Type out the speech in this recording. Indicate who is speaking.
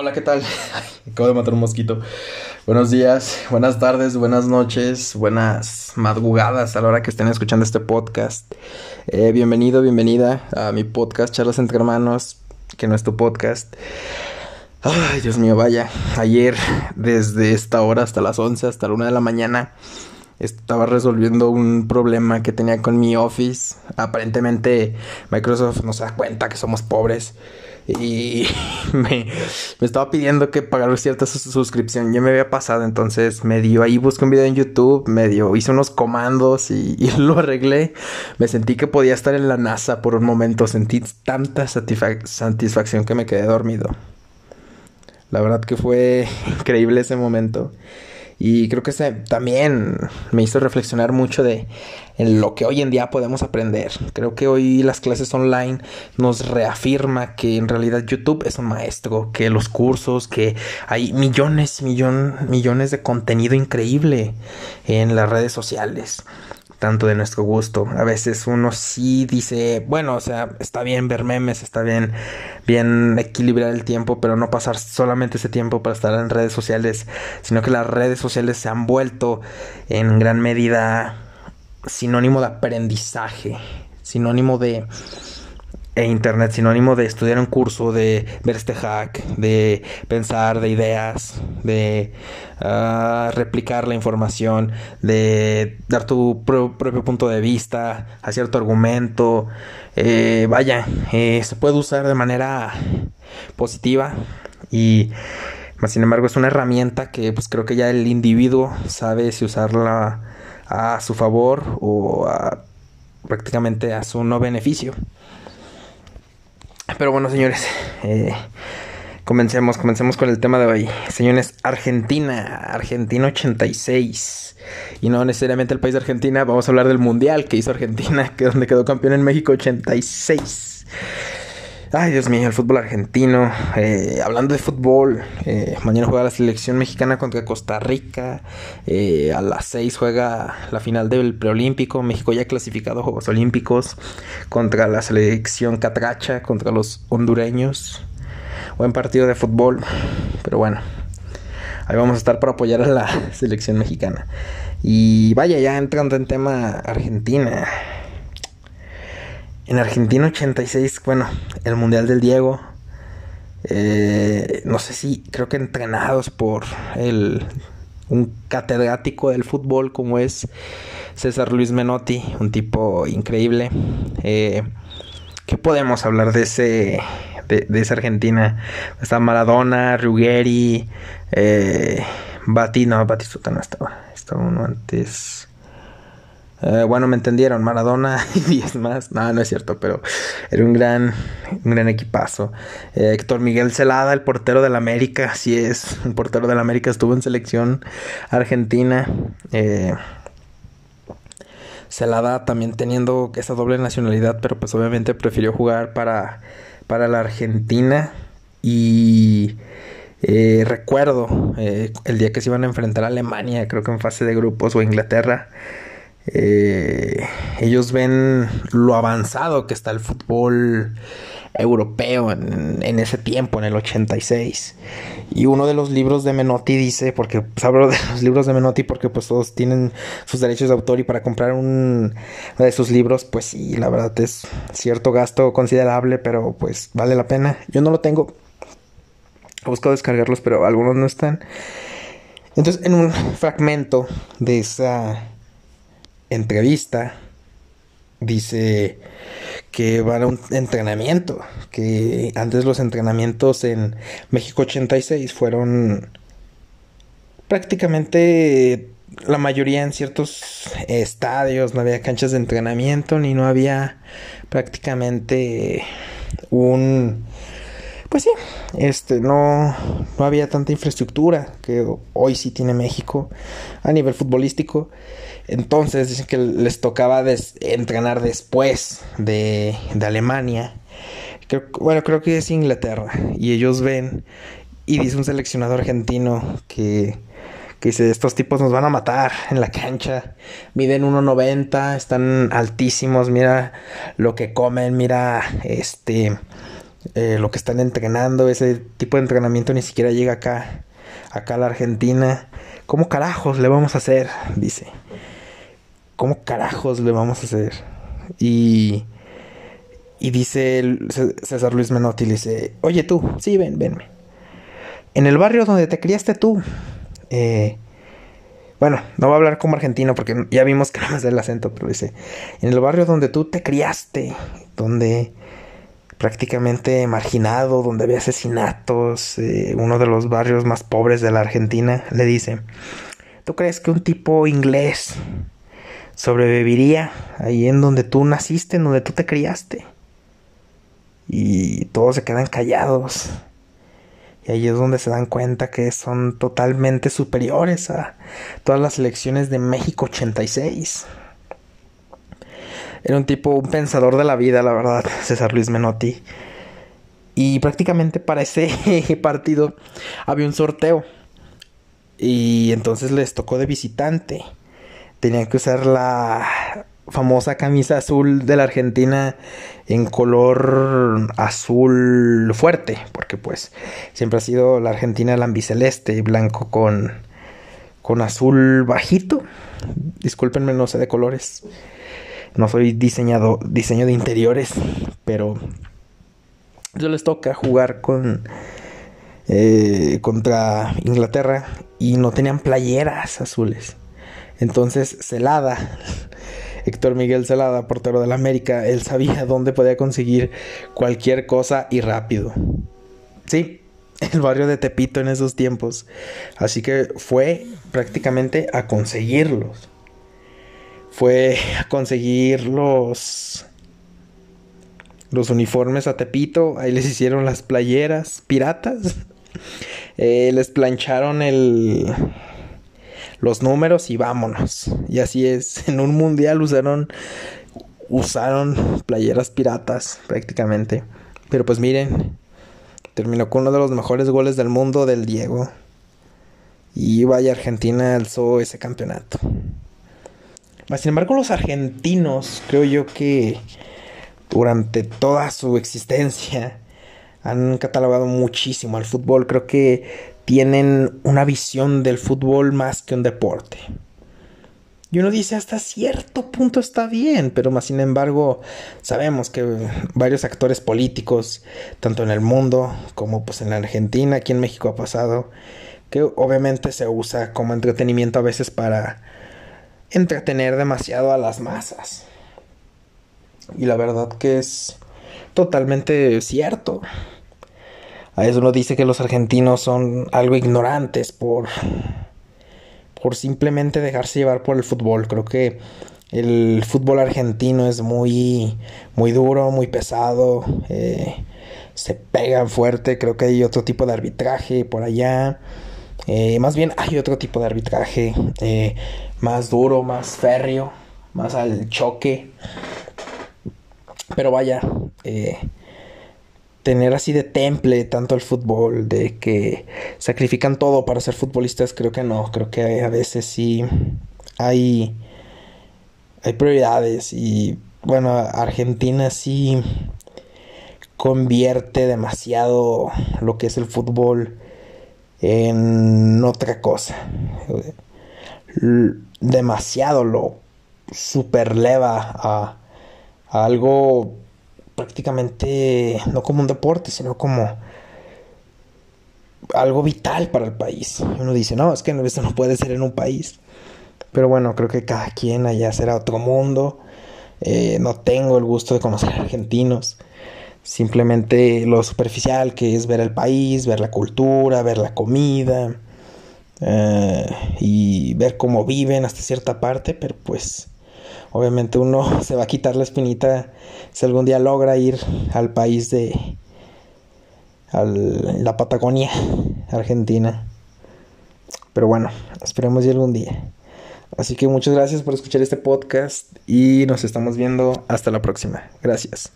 Speaker 1: Hola, ¿qué tal? Acabo de matar un mosquito. Buenos días, buenas tardes, buenas noches, buenas madrugadas a la hora que estén escuchando este podcast. Eh, bienvenido, bienvenida a mi podcast Charlas entre Hermanos, que no es tu podcast. Ay, Dios mío, vaya. Ayer, desde esta hora hasta las 11, hasta la 1 de la mañana, estaba resolviendo un problema que tenía con mi Office. Aparentemente, Microsoft no se da cuenta que somos pobres y me, estaba pidiendo que pagara cierta suscripción. Ya me había pasado, entonces me dio ahí, busqué un video en YouTube, me dio, hice unos comandos y, lo arreglé. Me sentí que podía estar en la NASA por un momento, sentí tanta satisfacción que me quedé dormido. La verdad que fue increíble ese momento. Y creo que se, también me hizo reflexionar mucho de en lo que hoy en día podemos aprender. Creo que hoy las clases online nos reafirma que en realidad YouTube es un maestro, que los cursos, que hay millones, millón, millones de contenido increíble en las redes sociales tanto de nuestro gusto. A veces uno sí dice, bueno, o sea, está bien ver memes, está bien, bien equilibrar el tiempo, pero no pasar solamente ese tiempo para estar en redes sociales, sino que las redes sociales se han vuelto en gran medida sinónimo de aprendizaje, sinónimo de e internet sinónimo de estudiar un curso, de ver este hack, de pensar, de ideas, de ah, replicar la información, de dar tu propio punto de vista a cierto argumento. Eh, vaya, eh, se puede usar de manera positiva y sin embargo es una herramienta que pues creo que ya el individuo sabe si usarla a su favor o prácticamente a su no beneficio. Pero bueno, señores, eh, comencemos, comencemos con el tema de hoy. Señores, Argentina, Argentina 86. Y no necesariamente el país de Argentina, vamos a hablar del Mundial que hizo Argentina, que donde quedó campeón en México 86. Ay, Dios mío, el fútbol argentino. Eh, hablando de fútbol, eh, mañana juega la selección mexicana contra Costa Rica. Eh, a las 6 juega la final del preolímpico. México ya clasificado a Juegos Olímpicos. Contra la selección catracha, contra los hondureños. Buen partido de fútbol. Pero bueno, ahí vamos a estar para apoyar a la selección mexicana. Y vaya, ya entrando en tema Argentina. En Argentina 86, bueno, el Mundial del Diego. Eh, no sé si, creo que entrenados por el, un catedrático del fútbol como es César Luis Menotti, un tipo increíble. Eh, ¿Qué podemos hablar de ese de, esa Argentina? Está Maradona, Ruggeri, eh, Bati, no, Batistuta no estaba, estaba uno antes. Eh, bueno, me entendieron, Maradona y 10 más. No, no es cierto, pero era un gran, un gran equipazo. Eh, Héctor Miguel Celada, el portero del América, sí es, un portero del América, estuvo en selección argentina. Eh, Celada también teniendo esa doble nacionalidad, pero pues obviamente prefirió jugar para, para la Argentina. Y recuerdo el día que se iban a enfrentar a Alemania, creo que en fase de grupos o Inglaterra. Eh, ellos ven lo avanzado que está el fútbol europeo en, ese tiempo, en el 86. Y uno de los libros de Menotti dice, porque pues, hablo de los libros de Menotti porque pues todos tienen sus derechos de autor y para comprar un, uno de sus libros, pues sí, la verdad es cierto gasto considerable, pero pues vale la pena. Yo no lo tengo. He buscado descargarlos, pero algunos no están. Entonces, en un fragmento de esa entrevista dice que van a un entrenamiento, que antes los entrenamientos en México 86 fueron prácticamente la mayoría en ciertos estadios, no había canchas de entrenamiento ni no había prácticamente un pues sí, este no no había tanta infraestructura que hoy sí tiene México a nivel futbolístico. Entonces dicen que les tocaba entrenar después de, Alemania. bueno, creo que es Inglaterra. Y ellos ven y dice un seleccionado argentino que, que dice, estos tipos nos van a matar en la cancha. Miden 1.90, están altísimos, mira lo que comen, mira este eh, lo que están entrenando, ese tipo de entrenamiento ni siquiera llega acá, acá a la Argentina. ¿Cómo carajos le vamos a hacer? Dice. ¿Cómo carajos le vamos a hacer? Y, y dice César Luis Menotti, dice, oye tú, sí, ven, venme. En el barrio donde te criaste tú, eh, bueno, no voy a hablar como argentino porque ya vimos que no me el acento, pero dice, en el barrio donde tú te criaste, donde prácticamente marginado, donde había asesinatos, eh, uno de los barrios más pobres de la Argentina, le dice, ¿tú crees que un tipo inglés sobreviviría ahí en donde tú naciste, en donde tú te criaste? Y todos se quedan callados. Y ahí es donde se dan cuenta que son totalmente superiores a todas las elecciones de México 86. Era un tipo, un pensador de la vida, la verdad, César Luis Menotti. Y prácticamente para ese partido había un sorteo. Y entonces les tocó de visitante. Tenían que usar la famosa camisa azul de la Argentina en color azul fuerte, porque pues siempre ha sido la Argentina el ambiceleste, blanco con, con azul bajito. Discúlpenme, no sé de colores. No soy diseñado, diseño de interiores, pero yo les toca jugar con eh, contra Inglaterra y no tenían playeras azules. Entonces, Celada Héctor Miguel Celada, portero del América, él sabía dónde podía conseguir cualquier cosa y rápido. Sí, el barrio de Tepito en esos tiempos. Así que fue prácticamente a conseguirlos. Fue a conseguir los los uniformes a Tepito, ahí les hicieron las playeras piratas, eh, les plancharon el, los números y vámonos. Y así es, en un mundial usaron usaron playeras piratas prácticamente. Pero pues miren, terminó con uno de los mejores goles del mundo del Diego. Y vaya Argentina alzó ese campeonato. Sin embargo, los argentinos, creo yo que durante toda su existencia han catalogado muchísimo al fútbol. Creo que tienen una visión del fútbol más que un deporte. Y uno dice hasta cierto punto está bien, pero más sin embargo sabemos que varios actores políticos, tanto en el mundo como pues en la Argentina, aquí en México ha pasado, que obviamente se usa como entretenimiento a veces para entretener demasiado a las masas. Y la verdad que es totalmente cierto. A eso uno dice que los argentinos son algo ignorantes por, por simplemente dejarse llevar por el fútbol. Creo que el fútbol argentino es muy, muy duro, muy pesado. Eh, se pegan fuerte. Creo que hay otro tipo de arbitraje por allá. Eh, más bien hay otro tipo de arbitraje eh, más duro, más férreo, más al choque. Pero vaya, tener así de temple tanto el fútbol, de que sacrifican todo para ser futbolistas, creo que no, creo que a veces sí hay, hay prioridades y bueno, Argentina sí convierte demasiado lo que es el fútbol en otra cosa. Demasiado lo superleva a, algo prácticamente no como un deporte, sino como algo vital para el país. Uno dice, no, es que esto no puede ser en un país. Pero bueno, creo que cada quien allá será otro mundo. Eh, no tengo el gusto de conocer argentinos. Simplemente lo superficial que es ver el país, ver la cultura, ver la comida eh, y ver cómo viven hasta cierta parte, pero pues obviamente uno se va a quitar la espinita si algún día logra ir al país de la Patagonia, Argentina. Pero bueno, esperemos ir algún día. Así que muchas gracias por escuchar este podcast y nos estamos viendo hasta la próxima. Gracias.